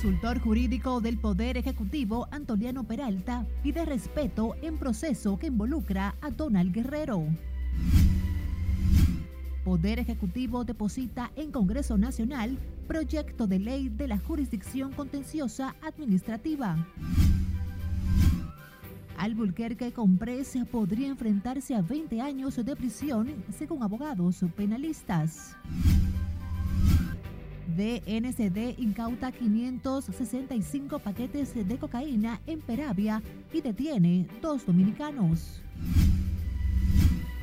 consultor jurídico del Poder Ejecutivo, Antoliano Peralta, pide respeto en proceso que involucra a Donald Guerrero. Poder Ejecutivo deposita en Congreso Nacional proyecto de ley de la jurisdicción contenciosa administrativa. Albuquerque Compresa podría enfrentarse a 20 años de prisión según abogados penalistas. DNCD incauta 565 paquetes de cocaína en Peravia y detiene dos dominicanos.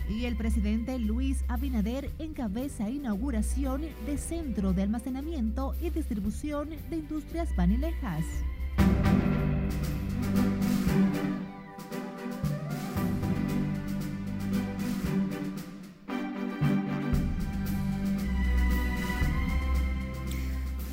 Y el presidente Luis Abinader encabeza inauguración de Centro de Almacenamiento y Distribución de Industrias Vanilejas.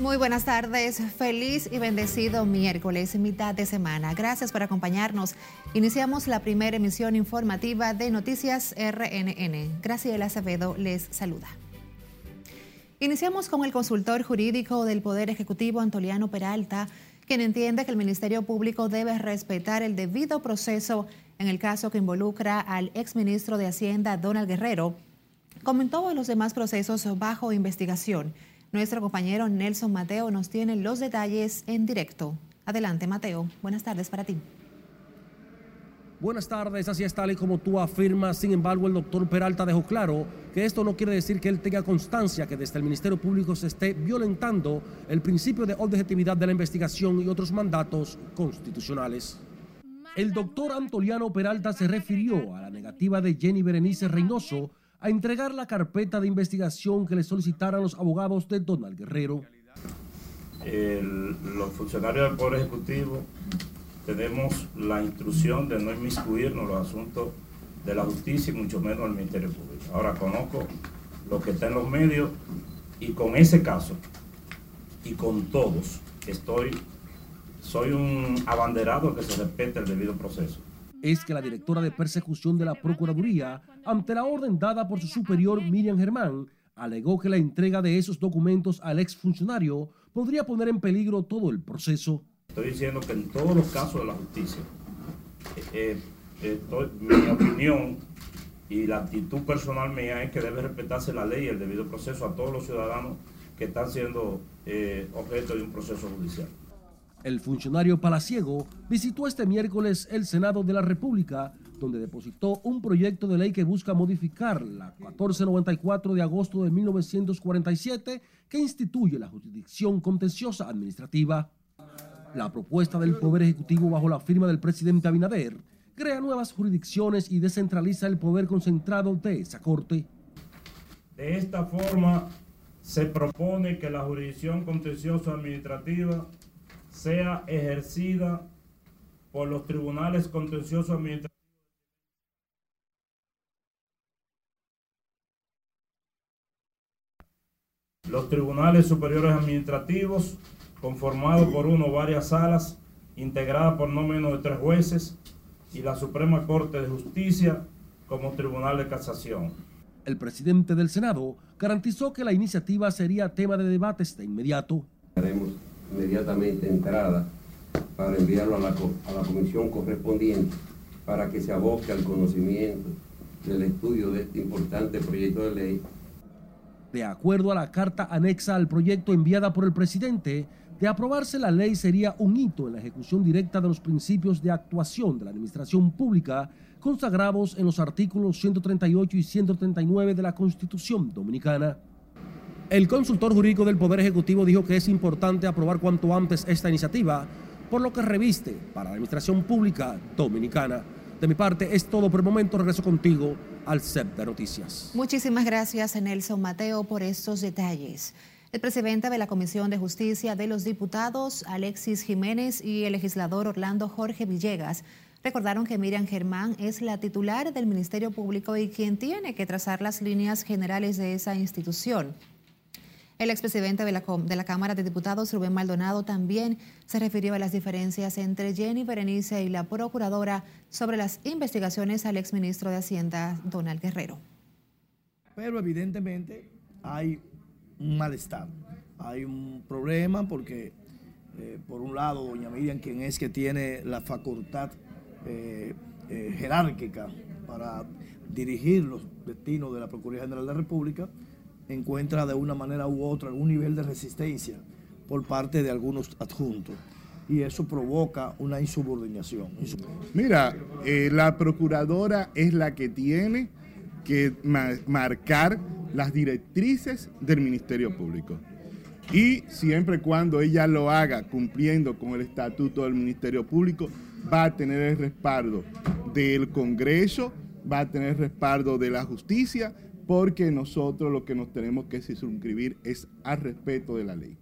Muy buenas tardes, feliz y bendecido miércoles, mitad de semana. Gracias por acompañarnos. Iniciamos la primera emisión informativa de Noticias RNN. Graciela Acevedo les saluda. Iniciamos con el consultor jurídico del Poder Ejecutivo, Antoliano Peralta, quien entiende que el Ministerio Público debe respetar el debido proceso en el caso que involucra al exministro de Hacienda, Donald Guerrero, como en todos los demás procesos bajo investigación. Nuestro compañero Nelson Mateo nos tiene los detalles en directo. Adelante, Mateo. Buenas tardes para ti. Buenas tardes, así es tal y como tú afirmas. Sin embargo, el doctor Peralta dejó claro que esto no quiere decir que él tenga constancia que desde el Ministerio Público se esté violentando el principio de objetividad de la investigación y otros mandatos constitucionales. El doctor Antoliano Peralta se refirió a la negativa de Jenny Berenice Reynoso a entregar la carpeta de investigación que le solicitaran los abogados de Donald Guerrero. los funcionarios del Poder Ejecutivo tenemos la instrucción de no inmiscuirnos en los asuntos de la justicia y mucho menos el Ministerio Público. Ahora conozco lo que está en los medios y con ese caso y con todos estoy, soy un abanderado que se respete el debido proceso es que la directora de persecución de la Procuraduría, ante la orden dada por su superior Miriam Germán, alegó que la entrega de esos documentos al exfuncionario podría poner en peligro todo el proceso. Estoy diciendo que en todos los casos de la justicia, eh, eh, mi opinión y la actitud personal mía es que debe respetarse la ley y el debido proceso a todos los ciudadanos que están siendo eh, objeto de un proceso judicial. El funcionario palaciego visitó este miércoles el Senado de la República, donde depositó un proyecto de ley que busca modificar la 1494 de agosto de 1947 que instituye la jurisdicción contenciosa administrativa. La propuesta del Poder Ejecutivo bajo la firma del presidente Abinader crea nuevas jurisdicciones y descentraliza el poder concentrado de esa Corte. De esta forma, se propone que la jurisdicción contenciosa administrativa sea ejercida por los tribunales contenciosos administrativos. Los tribunales superiores administrativos, conformados por uno o varias salas, integradas por no menos de tres jueces, y la Suprema Corte de Justicia como tribunal de casación. El presidente del Senado garantizó que la iniciativa sería tema de debates de inmediato inmediatamente entrada para enviarlo a la, a la comisión correspondiente para que se aboque al conocimiento del estudio de este importante proyecto de ley. De acuerdo a la carta anexa al proyecto enviada por el presidente, de aprobarse la ley sería un hito en la ejecución directa de los principios de actuación de la administración pública consagrados en los artículos 138 y 139 de la Constitución Dominicana. El consultor jurídico del Poder Ejecutivo dijo que es importante aprobar cuanto antes esta iniciativa, por lo que reviste para la Administración Pública Dominicana. De mi parte es todo por el momento. Regreso contigo al CEP de Noticias. Muchísimas gracias, Nelson Mateo, por estos detalles. El presidente de la Comisión de Justicia de los Diputados, Alexis Jiménez, y el legislador Orlando Jorge Villegas recordaron que Miriam Germán es la titular del Ministerio Público y quien tiene que trazar las líneas generales de esa institución. El expresidente de la, de la Cámara de Diputados, Rubén Maldonado, también se refirió a las diferencias entre Jenny Berenice y la procuradora sobre las investigaciones al exministro de Hacienda, Donald Guerrero. Pero evidentemente hay un malestar, hay un problema porque Eh, por un lado, doña Miriam, quien es que tiene la facultad eh, eh, jerárquica para dirigir los destinos de la Procuraduría General de la República, encuentra de una manera u otra algún nivel de resistencia por parte de algunos adjuntos. Y eso provoca una insubordinación. Mira, la procuradora es la que tiene que marcar las directrices del Ministerio Público. Y siempre cuando ella lo haga cumpliendo con el estatuto del Ministerio Público, va a tener el respaldo del Congreso, va a tener el respaldo de la justicia, porque nosotros lo que nos tenemos que suscribir es al respeto de la ley.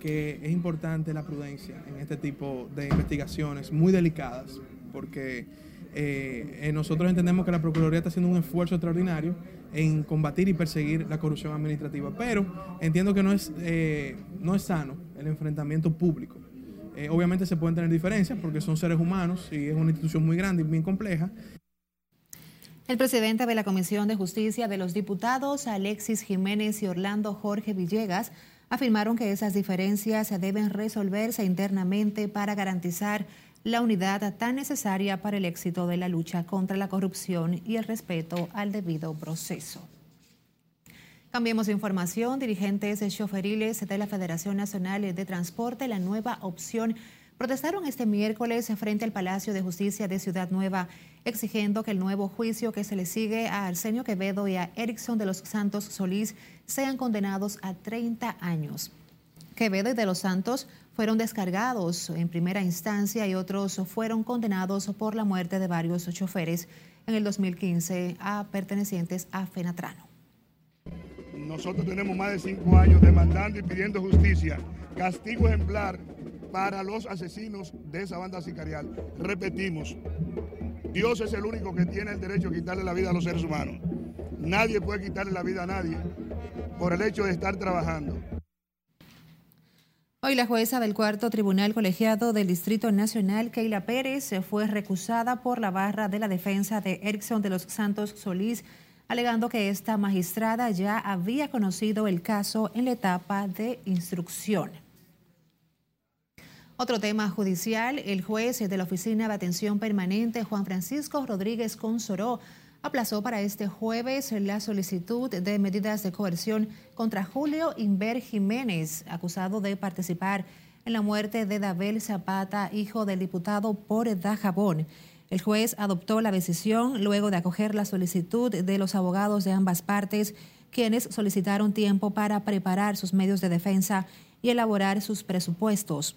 Que es importante la prudencia en este tipo de investigaciones muy delicadas, porque eh, eh, nosotros entendemos que la Procuraduría está haciendo un esfuerzo extraordinario en combatir y perseguir la corrupción administrativa, pero entiendo que no es, eh, no es sano el enfrentamiento público. obviamente se pueden tener diferencias porque son seres humanos y es una institución muy grande y bien compleja. El presidente de la Comisión de Justicia de los Diputados, Alexis Jiménez y Orlando Jorge Villegas, afirmaron que esas diferencias deben resolverse internamente para garantizar la unidad tan necesaria para el éxito de la lucha contra la corrupción y el respeto al debido proceso. Cambiemos información. Dirigentes choferiles de la Federación Nacional de Transporte, la nueva opción, protestaron este miércoles frente al Palacio de Justicia de Ciudad Nueva, exigiendo que el nuevo juicio que se le sigue a Arsenio Quevedo y a Erickson de los Santos Solís sean condenados a 30 años. Quevedo y de los Santos fueron descargados en primera instancia y otros fueron condenados por la muerte de varios choferes en el 2015 a pertenecientes a Fenatrano. Nosotros tenemos más de cinco años demandando y pidiendo justicia, castigo ejemplar para los asesinos de esa banda sicarial. Repetimos, Dios es el único que tiene el derecho a quitarle la vida a los seres humanos. Nadie puede quitarle la vida a nadie por el hecho de estar trabajando. Hoy la jueza del cuarto tribunal colegiado del Distrito Nacional, Keila Pérez, fue recusada por la barra de la defensa de Erickson de los Santos Solís, alegando que esta magistrada ya había conocido el caso en la etapa de instrucción. Otro tema judicial, el juez de la Oficina de Atención Permanente, Juan Francisco Rodríguez Consoró, aplazó para este jueves la solicitud de medidas de coerción contra Julio Inver Jiménez, acusado de participar en la muerte de Dabel Zapata, hijo del diputado por Dajabón. El juez adoptó la decisión luego de acoger la solicitud de los abogados de ambas partes, quienes solicitaron tiempo para preparar sus medios de defensa y elaborar sus presupuestos.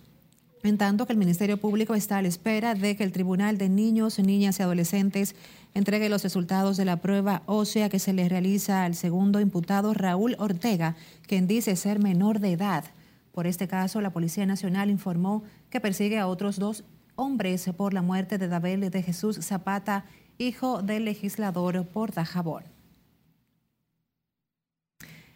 En tanto que el Ministerio Público está a la espera de que el Tribunal de Niños, Niñas y Adolescentes entregue los resultados de la prueba ósea que se le realiza al segundo imputado Raúl Ortega, quien dice ser menor de edad. Por este caso, la Policía Nacional informó que persigue a otros dos hombres por la muerte de Dabel de Jesús Zapata, hijo del legislador Portajabón.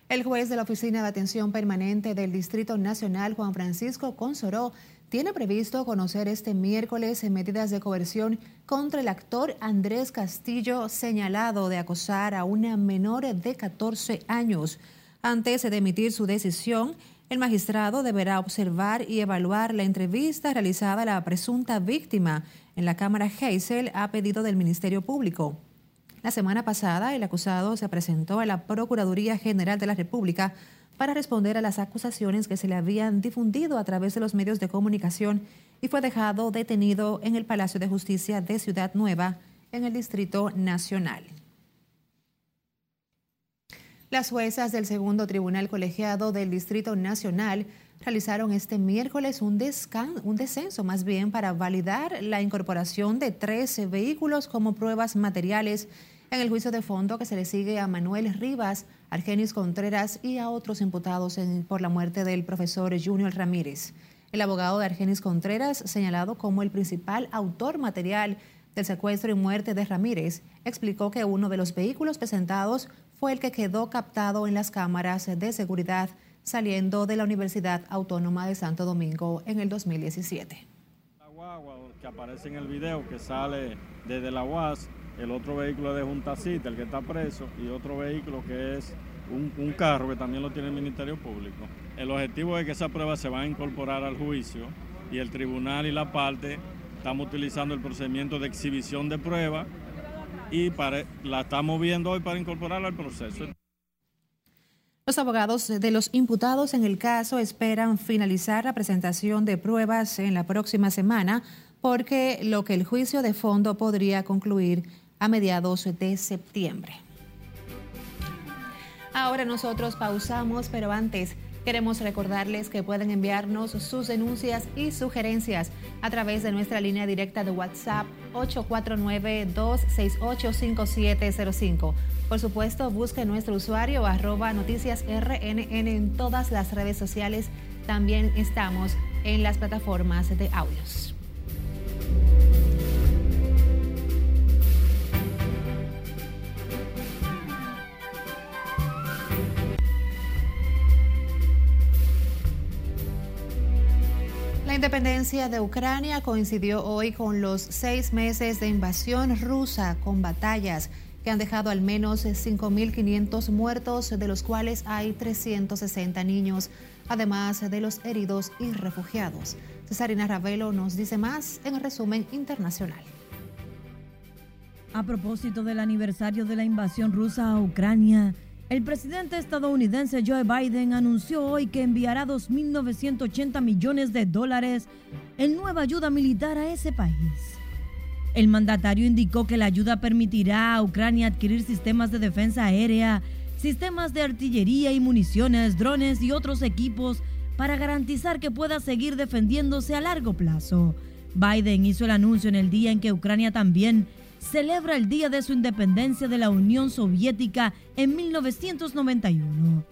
El juez de la Oficina de Atención Permanente del Distrito Nacional, Juan Francisco Consoró, tiene previsto conocer este miércoles medidas de coerción contra el actor Andrés Castillo, señalado de acosar a una menor de 14 años. Antes de emitir su decisión, el magistrado deberá observar y evaluar la entrevista realizada a la presunta víctima en la Cámara Heysel a pedido del Ministerio Público. La semana pasada, el acusado se presentó a la Procuraduría General de la República para responder a las acusaciones que se le habían difundido a través de los medios de comunicación y fue dejado detenido en el Palacio de Justicia de Ciudad Nueva, en el Distrito Nacional. Las juezas del segundo tribunal colegiado del Distrito Nacional realizaron este miércoles un, un descenso más bien para validar la incorporación de 13 vehículos como pruebas materiales en el juicio de fondo que se le sigue a Manuel Rivas, Argenis Contreras y a otros imputados por la muerte del profesor Junior Ramírez. El abogado de Argenis Contreras, señalado como el principal autor material del secuestro y muerte de Ramírez, explicó que uno de los vehículos presentados fue el que quedó captado en las cámaras de seguridad saliendo de la Universidad Autónoma de Santo Domingo en el 2017. La guagua que aparece en el video que sale desde la UAS el otro vehículo es de Juntacita, el que está preso, y otro vehículo que es un, carro que también lo tiene el Ministerio Público. El objetivo es que esa prueba se va a incorporar al juicio y el tribunal y la parte estamos utilizando el procedimiento de exhibición de prueba y la estamos viendo hoy para incorporarla al proceso. Los abogados de los imputados en el caso esperan finalizar la presentación de pruebas en la próxima semana porque lo que el juicio de fondo podría concluir a mediados de septiembre. Ahora nosotros pausamos, pero antes queremos recordarles que pueden enviarnos sus denuncias y sugerencias a través de nuestra línea directa de WhatsApp 849-268-5705. Por supuesto, busque nuestro usuario arroba noticias RNN en todas las redes sociales. También estamos en las plataformas de audios. La independencia de Ucrania coincidió hoy con los seis meses de invasión rusa con batallas que han dejado al menos 5.500 muertos, de los cuales hay 360 niños, además de los heridos y refugiados. Cesarina Ravelo nos dice más en el resumen internacional. A propósito del aniversario de la invasión rusa a Ucrania, el presidente estadounidense Joe Biden anunció hoy que enviará 2.980 millones de dólares en nueva ayuda militar a ese país. El mandatario indicó que la ayuda permitirá a Ucrania adquirir sistemas de defensa aérea, sistemas de artillería y municiones, drones y otros equipos para garantizar que pueda seguir defendiéndose a largo plazo. Biden hizo el anuncio en el día en que Ucrania también celebra el día de su independencia de la Unión Soviética en 1991.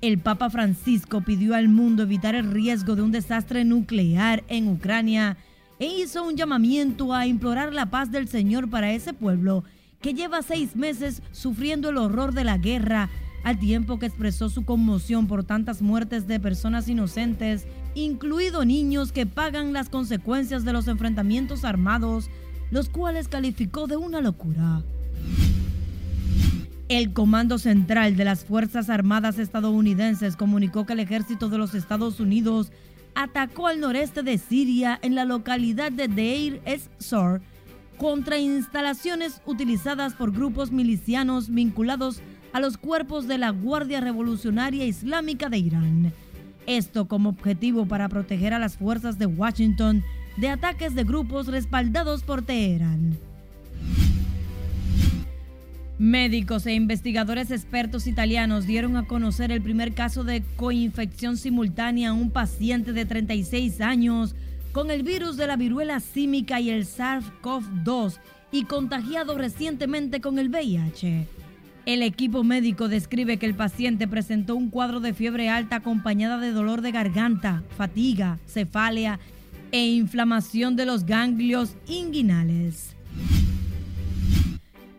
El Papa Francisco pidió al mundo evitar el riesgo de un desastre nuclear en Ucrania e hizo un llamamiento a implorar la paz del Señor para ese pueblo que lleva seis meses sufriendo el horror de la guerra, al tiempo que expresó su conmoción por tantas muertes de personas inocentes, incluidos niños que pagan las consecuencias de los enfrentamientos armados, los cuales calificó de una locura. El Comando Central de las Fuerzas Armadas estadounidenses comunicó que el ejército de los Estados Unidos atacó al noreste de Siria en la localidad de Deir ez-Zor contra instalaciones utilizadas por grupos milicianos vinculados a los cuerpos de la Guardia Revolucionaria Islámica de Irán. Esto como objetivo para proteger a las fuerzas de Washington de ataques de grupos respaldados por Teherán. Médicos e investigadores expertos italianos dieron a conocer el primer caso de coinfección simultánea a un paciente de 36 años con el virus de la viruela símica y el SARS-CoV-2 y contagiado recientemente con el VIH. El equipo médico describe que el paciente presentó un cuadro de fiebre alta acompañada de dolor de garganta, fatiga, cefalia e inflamación de los ganglios inguinales.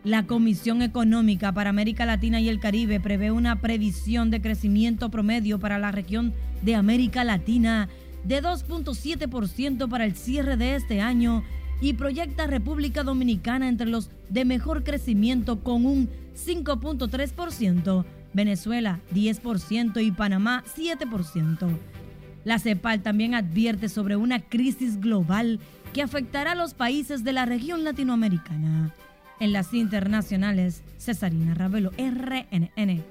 La Comisión Económica para América Latina y el Caribe prevé una previsión de crecimiento promedio para la región de América Latina de 2.7% para el cierre de este año y proyecta República Dominicana entre los de mejor crecimiento con un 5.3%, Venezuela 10% y Panamá 7%. La CEPAL también advierte sobre una crisis global que afectará a los países de la región latinoamericana. En las internacionales, Cesarina Ravelo, RNN.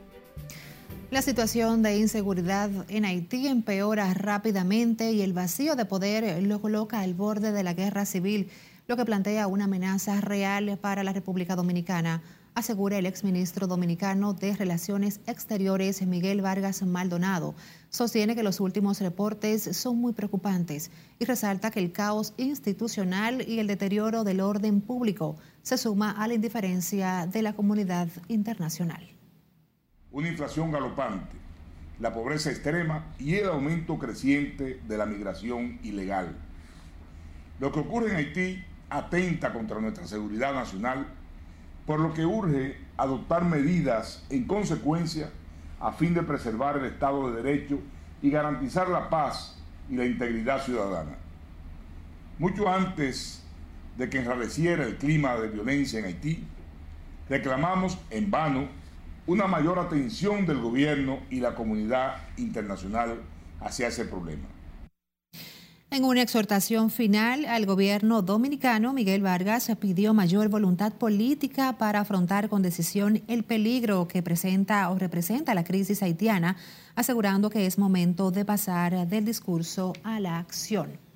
La situación de inseguridad en Haití empeora rápidamente y el vacío de poder lo coloca al borde de la guerra civil, lo que plantea una amenaza real para la República Dominicana asegura el exministro dominicano de Relaciones Exteriores Miguel Vargas Maldonado. Sostiene que los últimos reportes son muy preocupantes y resalta que el caos institucional y el deterioro del orden público se suma a la indiferencia de la comunidad internacional. Una inflación galopante, la pobreza extrema y el aumento creciente de la migración ilegal. Lo que ocurre en Haití atenta contra nuestra seguridad nacional por lo que urge adoptar medidas en consecuencia a fin de preservar el Estado de Derecho y garantizar la paz y la integridad ciudadana. Mucho antes de que enrareciera el clima de violencia en Haití, reclamamos en vano una mayor atención del gobierno y la comunidad internacional hacia ese problema. En una exhortación final al gobierno dominicano, Miguel Vargas pidió mayor voluntad política para afrontar con decisión el peligro que presenta o representa la crisis haitiana, asegurando que es momento de pasar del discurso a la acción.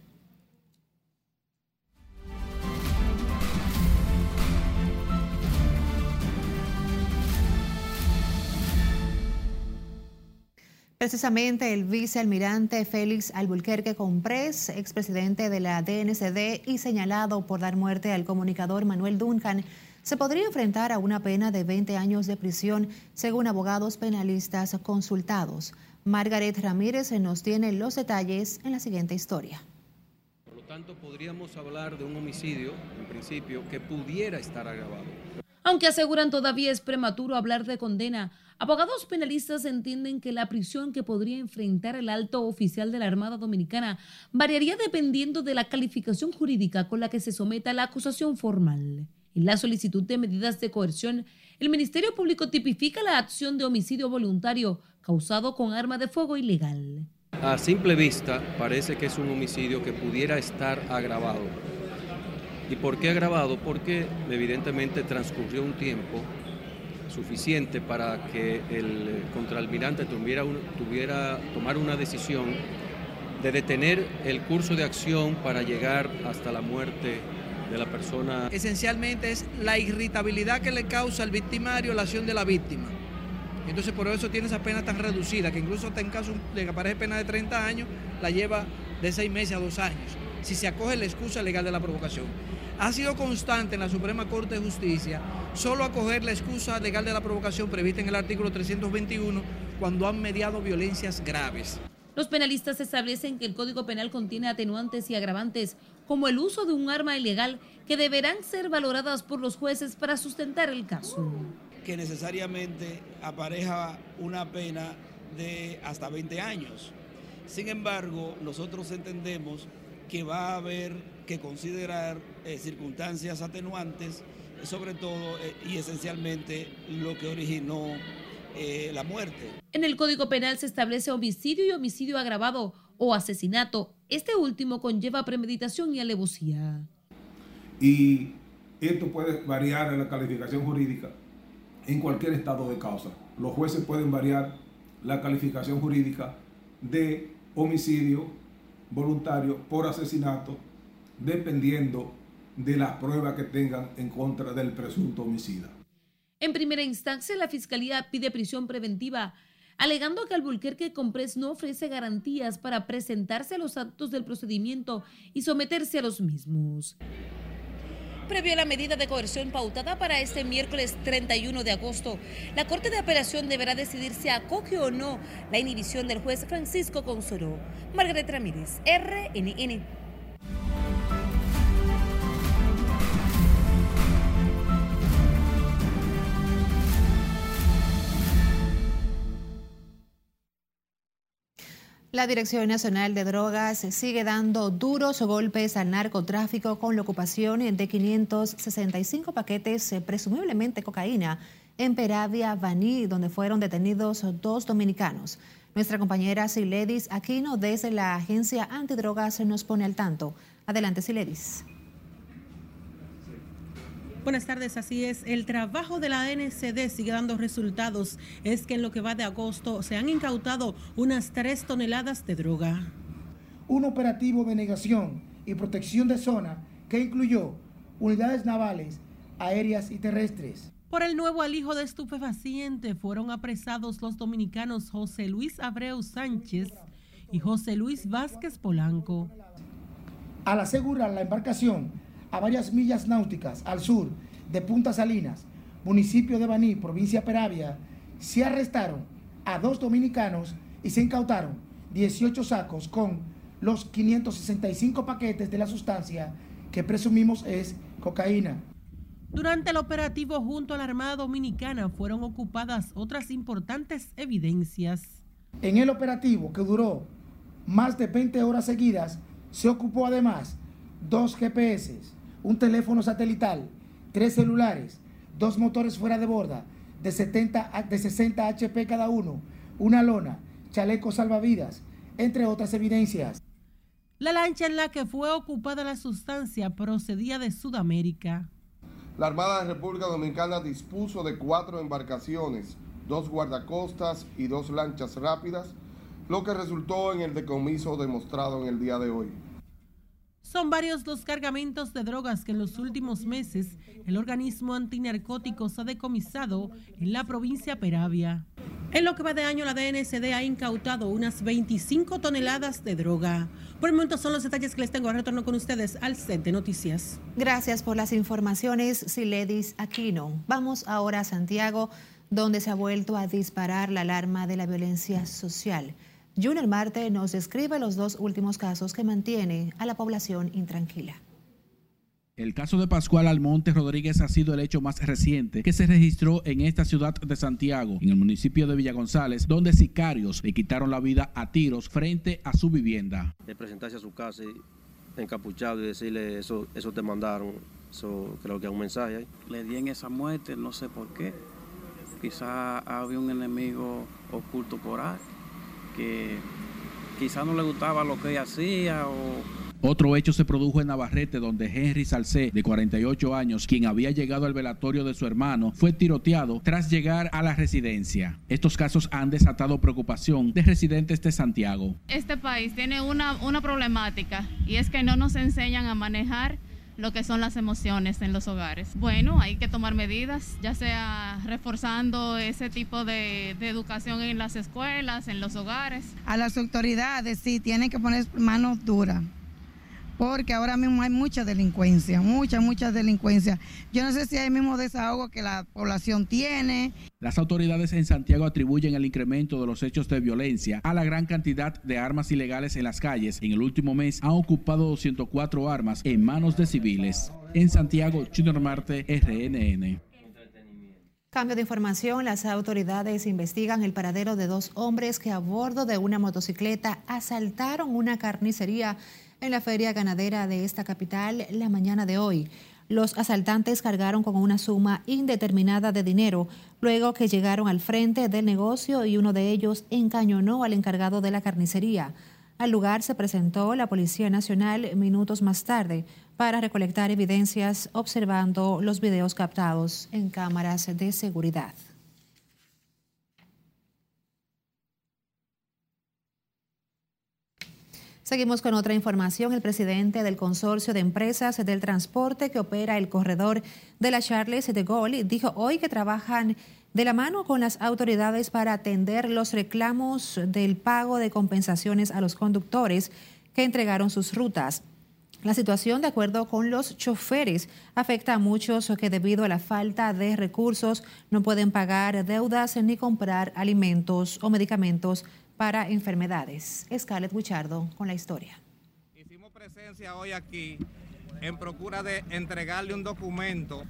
Precisamente el vicealmirante Félix Albuquerque Comprés, expresidente de la DNCD y señalado por dar muerte al comunicador Manuel Duncan, se podría enfrentar a una pena de 20 años de prisión, según abogados penalistas consultados. Margaret Ramírez nos tiene los detalles en la siguiente historia. Por lo tanto, podríamos hablar de un homicidio, en principio, que pudiera estar agravado. Aunque aseguran todavía es prematuro hablar de condena, Abogados penalistas entienden que la prisión que podría enfrentar el alto oficial de la Armada Dominicana variaría dependiendo de la calificación jurídica con la que se someta la acusación formal. En la solicitud de medidas de coerción, el Ministerio Público tipifica la acción de homicidio voluntario causado con arma de fuego ilegal. A simple vista parece que es un homicidio que pudiera estar agravado. ¿Y por qué agravado? Porque evidentemente transcurrió un tiempo suficiente para que el contraalmirante tuviera, tuviera tomar una decisión de detener el curso de acción para llegar hasta la muerte de la persona. Esencialmente es la irritabilidad que le causa al victimario la acción de la víctima. Entonces por eso tiene esa pena tan reducida, que incluso en caso de que aparece pena de 30 años, la lleva de 6 meses a 2 años, si se acoge la excusa legal de la provocación ha sido constante en la Suprema Corte de Justicia solo acoger la excusa legal de la provocación prevista en el artículo 321 cuando han mediado violencias graves. Los penalistas establecen que el Código Penal contiene atenuantes y agravantes como el uso de un arma ilegal que deberán ser valoradas por los jueces para sustentar el caso. Que necesariamente apareja una pena de hasta 20 años. Sin embargo, nosotros entendemos que va a haber que considerar eh, circunstancias atenuantes, sobre todo eh, y esencialmente lo que originó eh, la muerte. En el Código Penal se establece homicidio y homicidio agravado o asesinato. Este último conlleva premeditación y alevosía. Y esto puede variar en la calificación jurídica en cualquier estado de causa. Los jueces pueden variar la calificación jurídica de homicidio voluntario por asesinato, dependiendo de las pruebas que tengan en contra del presunto homicida. En primera instancia, la Fiscalía pide prisión preventiva, alegando que Albuquerque Comprés no ofrece garantías para presentarse a los actos del procedimiento y someterse a los mismos. Previo a la medida de coerción pautada para este miércoles 31 de agosto, la Corte de Apelación deberá decidir si acoge o no la inhibición del juez Francisco Consoro. Margaret Ramírez, RNN. La Dirección Nacional de Drogas sigue dando duros golpes al narcotráfico con la ocupación de 565 paquetes, eh, presumiblemente cocaína, en Peravia, Baní, donde fueron detenidos dos dominicanos. Nuestra compañera Siledis Aquino desde la Agencia Antidrogas nos pone al tanto. Adelante, Siledis. Buenas tardes, así es. El trabajo de la NCD sigue dando resultados. Es que en lo que va de agosto se han incautado unas tres toneladas de droga. Un operativo de negación y protección de zona que incluyó unidades navales, aéreas y terrestres. Por el nuevo alijo de estupefaciente fueron apresados los dominicanos José Luis Abreu Sánchez y José Luis Vázquez Polanco. Al asegurar la embarcación a varias millas náuticas al sur de Punta Salinas, municipio de Baní, provincia de Peravia, se arrestaron a dos dominicanos y se incautaron 18 sacos con los 565 paquetes de la sustancia que presumimos es cocaína. Durante el operativo junto a la Armada Dominicana fueron ocupadas otras importantes evidencias. En el operativo, que duró más de 20 horas seguidas, se ocupó además dos GPS, un teléfono satelital, tres celulares, dos motores fuera de borda de, 70, de 60 HP cada uno, una lona, chaleco salvavidas, entre otras evidencias. La lancha en la que fue ocupada la sustancia procedía de Sudamérica. La Armada de República Dominicana dispuso de cuatro embarcaciones, dos guardacostas y dos lanchas rápidas, lo que resultó en el decomiso demostrado en el día de hoy. Son varios los cargamentos de drogas que en los últimos meses el organismo antinarcóticos ha decomisado en la provincia Peravia. En lo que va de año, la DNCD ha incautado unas 25 toneladas de droga. Por el momento son los detalles que les tengo. Retorno con ustedes al set noticias. Gracias por las informaciones, Siledis Aquino. Vamos ahora a Santiago, donde se ha vuelto a disparar la alarma de la violencia social. Junior Marte nos describe los dos últimos casos que mantiene a la población intranquila. El caso de Pascual Almonte Rodríguez ha sido el hecho más reciente que se registró en esta ciudad de Santiago, en el municipio de Villa González, donde sicarios le quitaron la vida a tiros frente a su vivienda. De presentarse a su casa encapuchado y decirle eso, eso te mandaron, eso creo que es un mensaje ahí. Le di en esa muerte, no sé por qué. Quizá había un enemigo oculto por ahí que quizá no le gustaba lo que ella hacía o otro hecho se produjo en Navarrete, donde Henry Salcé, de 48 años, quien había llegado al velatorio de su hermano, fue tiroteado tras llegar a la residencia. Estos casos han desatado preocupación de residentes de Santiago. Este país tiene una, una problemática y es que no nos enseñan a manejar lo que son las emociones en los hogares. Bueno, hay que tomar medidas, ya sea reforzando ese tipo de, educación en las escuelas, en los hogares. A las autoridades sí, tienen que poner manos duras porque ahora mismo hay mucha delincuencia, mucha, mucha delincuencia. Yo no sé si hay el mismo desahogo que la población tiene. Las autoridades en Santiago atribuyen el incremento de los hechos de violencia a la gran cantidad de armas ilegales en las calles. En el último mes han ocupado 204 armas en manos de civiles. En Santiago, Junior Marte, RNN. Cambio de información, las autoridades investigan el paradero de dos hombres que a bordo de una motocicleta asaltaron una carnicería en la feria ganadera de esta capital la mañana de hoy. Los asaltantes cargaron con una suma indeterminada de dinero luego que llegaron al frente del negocio y uno de ellos encañonó al encargado de la carnicería. Al lugar se presentó la Policía Nacional minutos más tarde para recolectar evidencias observando los videos captados en cámaras de seguridad. Seguimos con otra información. El presidente del Consorcio de Empresas del Transporte que opera el corredor de la Charles de Gaulle dijo hoy que trabajan de la mano con las autoridades para atender los reclamos del pago de compensaciones a los conductores que entregaron sus rutas. La situación, de acuerdo con los choferes, afecta a muchos que debido a la falta de recursos no pueden pagar deudas ni comprar alimentos o medicamentos para enfermedades. Scarlett Buchardo con la historia. Hicimos presencia hoy aquí en procura de entregarle un documento.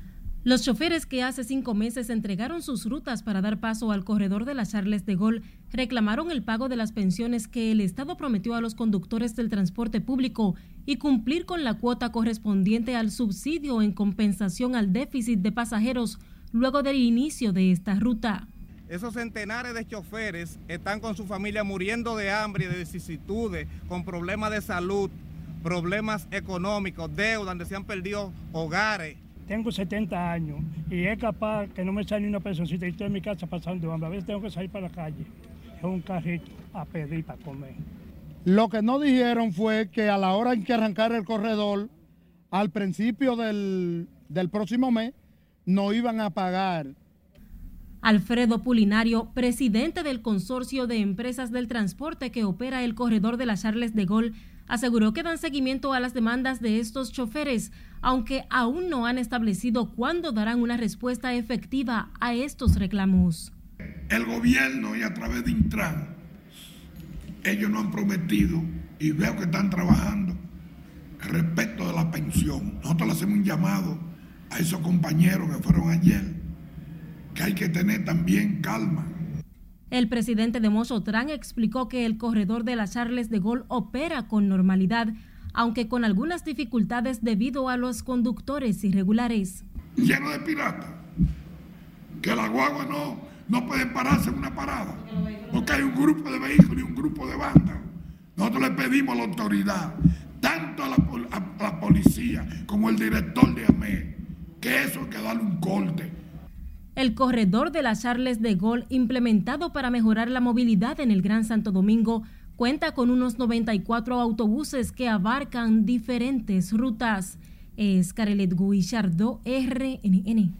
Los choferes que hace cinco meses entregaron sus rutas para dar paso al corredor de las Charles de Gaulle reclamaron el pago de las pensiones que el Estado prometió a los conductores del transporte público y cumplir con la cuota correspondiente al subsidio en compensación al déficit de pasajeros luego del inicio de esta ruta. Esos centenares de choferes están con su familia muriendo de hambre y de vicisitudes, con problemas de salud, problemas económicos, deudas, donde se han perdido hogares. Tengo 70 años y es capaz que no me sale ni una personcita y estoy en mi casa pasando hambre. A veces tengo que salir para la calle, en un carrito, a pedir para comer. Lo que no dijeron fue que a la hora en que arrancar el corredor, al principio del, del próximo mes, no iban a pagar Alfredo Pulinario, presidente del Consorcio de Empresas del Transporte que opera el corredor de las Charles de Gaulle, aseguró que dan seguimiento a las demandas de estos choferes, aunque aún no han establecido cuándo darán una respuesta efectiva a estos reclamos. El gobierno y a través de Intran, ellos no han prometido y veo que están trabajando respecto de la pensión. Nosotros le hacemos un llamado a esos compañeros que fueron ayer que hay que tener también calma. El presidente de Mozotrán explicó que el corredor de las Charles de Gaulle opera con normalidad, aunque con algunas dificultades debido a los conductores irregulares. Lleno de piratas, que la guagua no, no puede pararse en una parada, porque hay un grupo de vehículos y un grupo de bandas. Nosotros le pedimos a la autoridad tanto a la, a la policía como el director de AME, que eso hay que darle un corte. El corredor de las Charles de Gol, implementado para mejorar la movilidad en el Gran Santo Domingo, cuenta con unos 94 autobuses que abarcan diferentes rutas. Es Carelet Guillardó, RNN.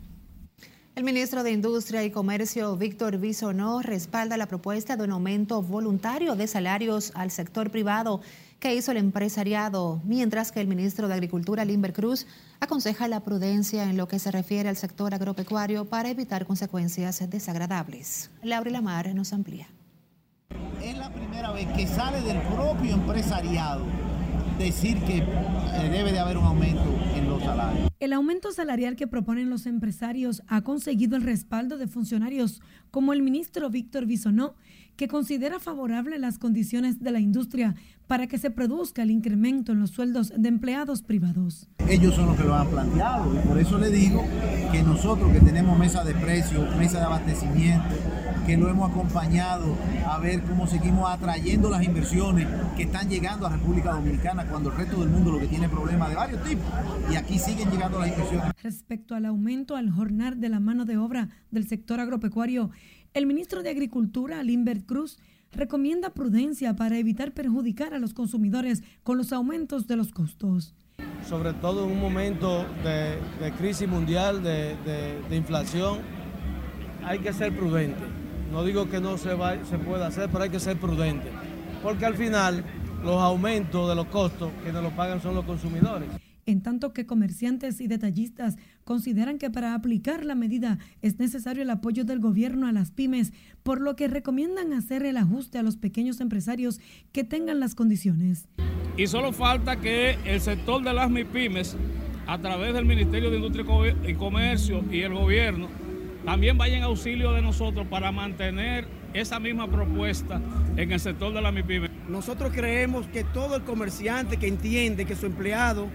El ministro de Industria y Comercio, Víctor Bisonó, respalda la propuesta de un aumento voluntario de salarios al sector privado que hizo el empresariado, mientras que el ministro de Agricultura, Limber Cruz, aconseja la prudencia en lo que se refiere al sector agropecuario para evitar consecuencias desagradables. Laura Lamar nos amplía. Es la primera vez que sale del propio empresariado decir que eh, debe de haber un aumento en los salarios. El aumento salarial que proponen los empresarios ha conseguido el respaldo de funcionarios como el ministro Víctor Bisonó, que considera favorable las condiciones de la industria para que se produzca el incremento en los sueldos de empleados privados. Ellos son los que lo han planteado y por eso le digo que nosotros que tenemos mesa de precios, mesa de abastecimiento, que lo hemos acompañado a ver cómo seguimos atrayendo las inversiones que están llegando a República Dominicana cuando el resto del mundo lo que tiene problemas de varios tipos y aquí siguen llegando las inversiones. Respecto al aumento al jornal de la mano de obra del sector agropecuario, el ministro de Agricultura, Limbert Cruz, recomienda prudencia para evitar perjudicar a los consumidores con los aumentos de los costos. Sobre todo en un momento de, crisis mundial, de, de, inflación, hay que ser prudente. No digo que no se, va, se pueda hacer, pero hay que ser prudente. Porque al final los aumentos de los costos quienes lo pagan son los consumidores en tanto que comerciantes y detallistas consideran que para aplicar la medida es necesario el apoyo del gobierno a las pymes, por lo que recomiendan hacer el ajuste a los pequeños empresarios que tengan las condiciones. Y solo falta que el sector de las MIPYMES, a través del Ministerio de Industria y Comercio y el gobierno, también vayan a auxilio de nosotros para mantener esa misma propuesta en el sector de las MIPYMES. Nosotros creemos que todo el comerciante que entiende que su empleado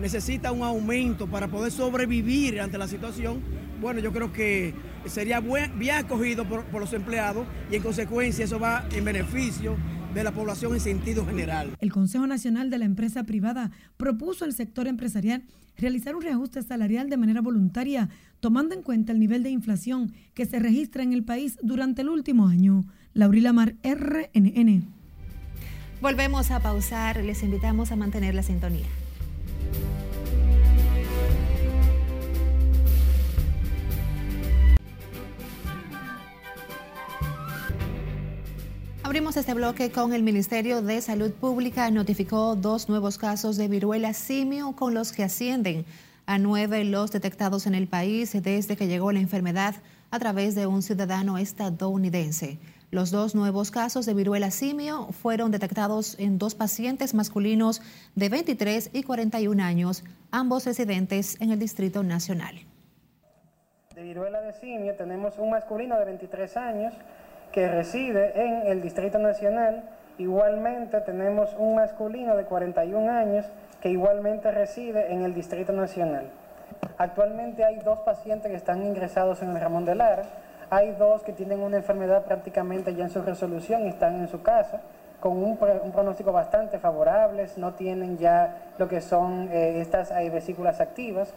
necesita un aumento para poder sobrevivir ante la situación, bueno, yo creo que sería bien acogido por, los empleados y en consecuencia eso va en beneficio de la población en sentido general. El Consejo Nacional de la Empresa Privada propuso al sector empresarial realizar un reajuste salarial de manera voluntaria, tomando en cuenta el nivel de inflación que se registra en el país durante el último año. Laurila Mar, RNN. Volvemos a pausar, les invitamos a mantener la sintonía. Abrimos este bloque con el Ministerio de Salud Pública. Notificó dos nuevos casos de viruela simio con los que ascienden a nueve los detectados en el país desde que llegó la enfermedad a través de un ciudadano estadounidense. Los dos nuevos casos de viruela simio fueron detectados en dos pacientes masculinos de 23 y 41 años, ambos residentes en el Distrito Nacional. De viruela de simio tenemos un masculino de 23 años que reside en el Distrito Nacional. Igualmente tenemos un masculino de 41 años que igualmente reside en el Distrito Nacional. Actualmente hay dos pacientes que están ingresados en el Ramón de Lara. Hay dos que tienen una enfermedad prácticamente ya en su resolución y están en su casa con un, pronóstico bastante favorable, no tienen ya lo que son eh, estas eh, vesículas activas.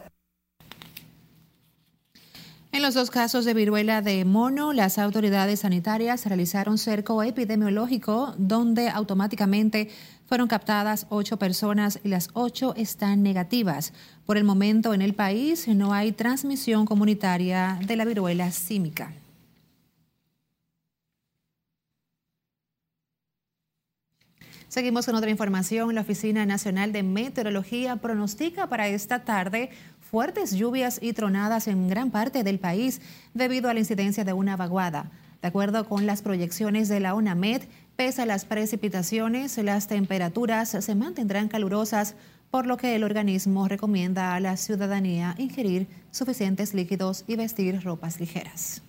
En los dos casos de viruela de mono, las autoridades sanitarias realizaron cerco epidemiológico donde automáticamente fueron captadas ocho personas y las ocho están negativas. Por el momento en el país no hay transmisión comunitaria de la viruela símica. Seguimos con otra información. La Oficina Nacional de Meteorología pronostica para esta tarde fuertes lluvias y tronadas en gran parte del país debido a la incidencia de una vaguada. De acuerdo con las proyecciones de la ONAMED, pese a las precipitaciones, las temperaturas se mantendrán calurosas, por lo que el organismo recomienda a la ciudadanía ingerir suficientes líquidos y vestir ropas ligeras.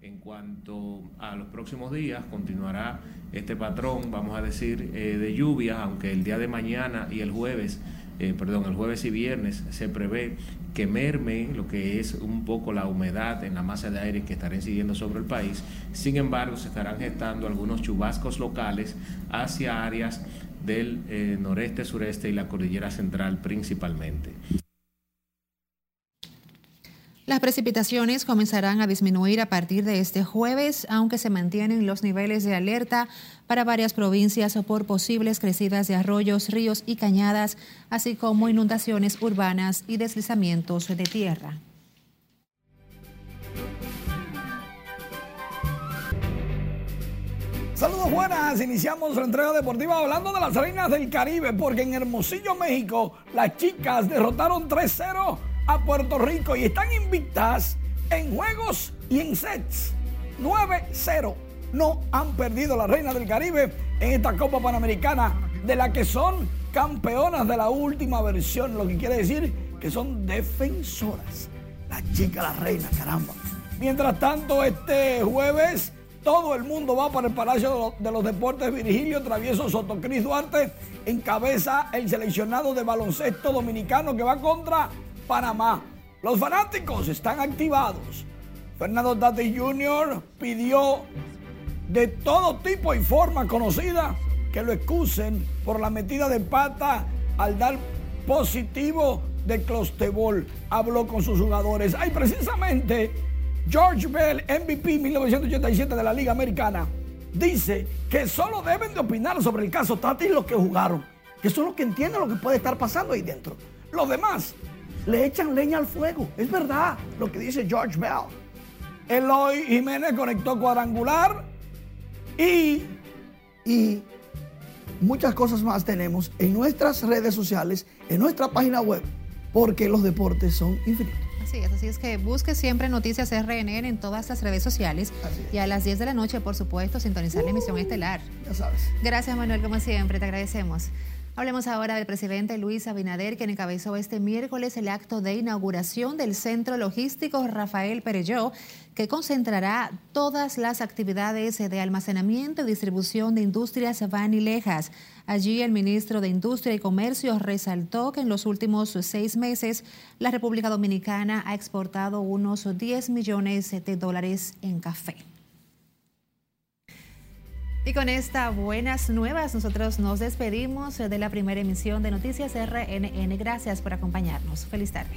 En cuanto a los próximos días, continuará este patrón, vamos a decir, eh, de lluvia, aunque el día de mañana y el jueves eh, perdón, el jueves y viernes se prevé que merme lo que es un poco la humedad en la masa de aire que estará incidiendo sobre el país. Sin embargo, se estarán gestando algunos chubascos locales hacia áreas del eh, noreste, sureste y la cordillera central principalmente. Las precipitaciones comenzarán a disminuir a partir de este jueves, aunque se mantienen los niveles de alerta para varias provincias por posibles crecidas de arroyos, ríos y cañadas, así como inundaciones urbanas y deslizamientos de tierra. Saludos buenas, iniciamos la entrega deportiva hablando de las reinas del Caribe, porque en Hermosillo, México, las chicas derrotaron 3-0 a Puerto Rico y están invictas en juegos y en sets. 9-0. No han perdido las reinas del Caribe en esta Copa Panamericana, de la que son campeonas de la última versión, lo que quiere decir que son defensoras. Las chicas, las reinas, caramba. Mientras tanto, este jueves todo el mundo va para el Palacio de los Deportes Virgilio Travieso Soto. Cris Duarte encabeza el seleccionado de baloncesto dominicano que va contra Panamá. Los fanáticos están activados. Fernando Tati Jr. pidió de todo tipo y forma conocida que lo excusen por la metida de pata al dar positivo de Clostebol. Habló con sus jugadores. Hay precisamente George Bell, MVP 1987 de la Liga Americana, dice que solo deben de opinar sobre el caso Tati los que jugaron, que son los que entienden lo que puede estar pasando ahí dentro. Los demás le echan leña al fuego. Es verdad lo que dice George Bell. Eloy Jiménez conectó cuadrangular y, y muchas cosas más tenemos en nuestras redes sociales, en nuestra página web, porque los deportes son infinitos. Así es, así es que busque siempre Noticias RNN en todas las redes sociales y a las 10 de la noche, por supuesto, sintonizar la emisión estelar. Ya sabes. Gracias, Manuel, como siempre, te agradecemos. Hablemos ahora del presidente Luis Abinader, quien encabezó este miércoles el acto de inauguración del Centro Logístico Rafael Perelló, que concentrará todas las actividades de almacenamiento y distribución de industrias vanilejas. Allí el ministro de Industria y Comercio resaltó que en los últimos seis meses la República Dominicana ha exportado unos 10 millones de dólares en café. Y con estas buenas nuevas, nosotros nos despedimos de la primera emisión de Noticias RNN. Gracias por acompañarnos. Feliz tarde.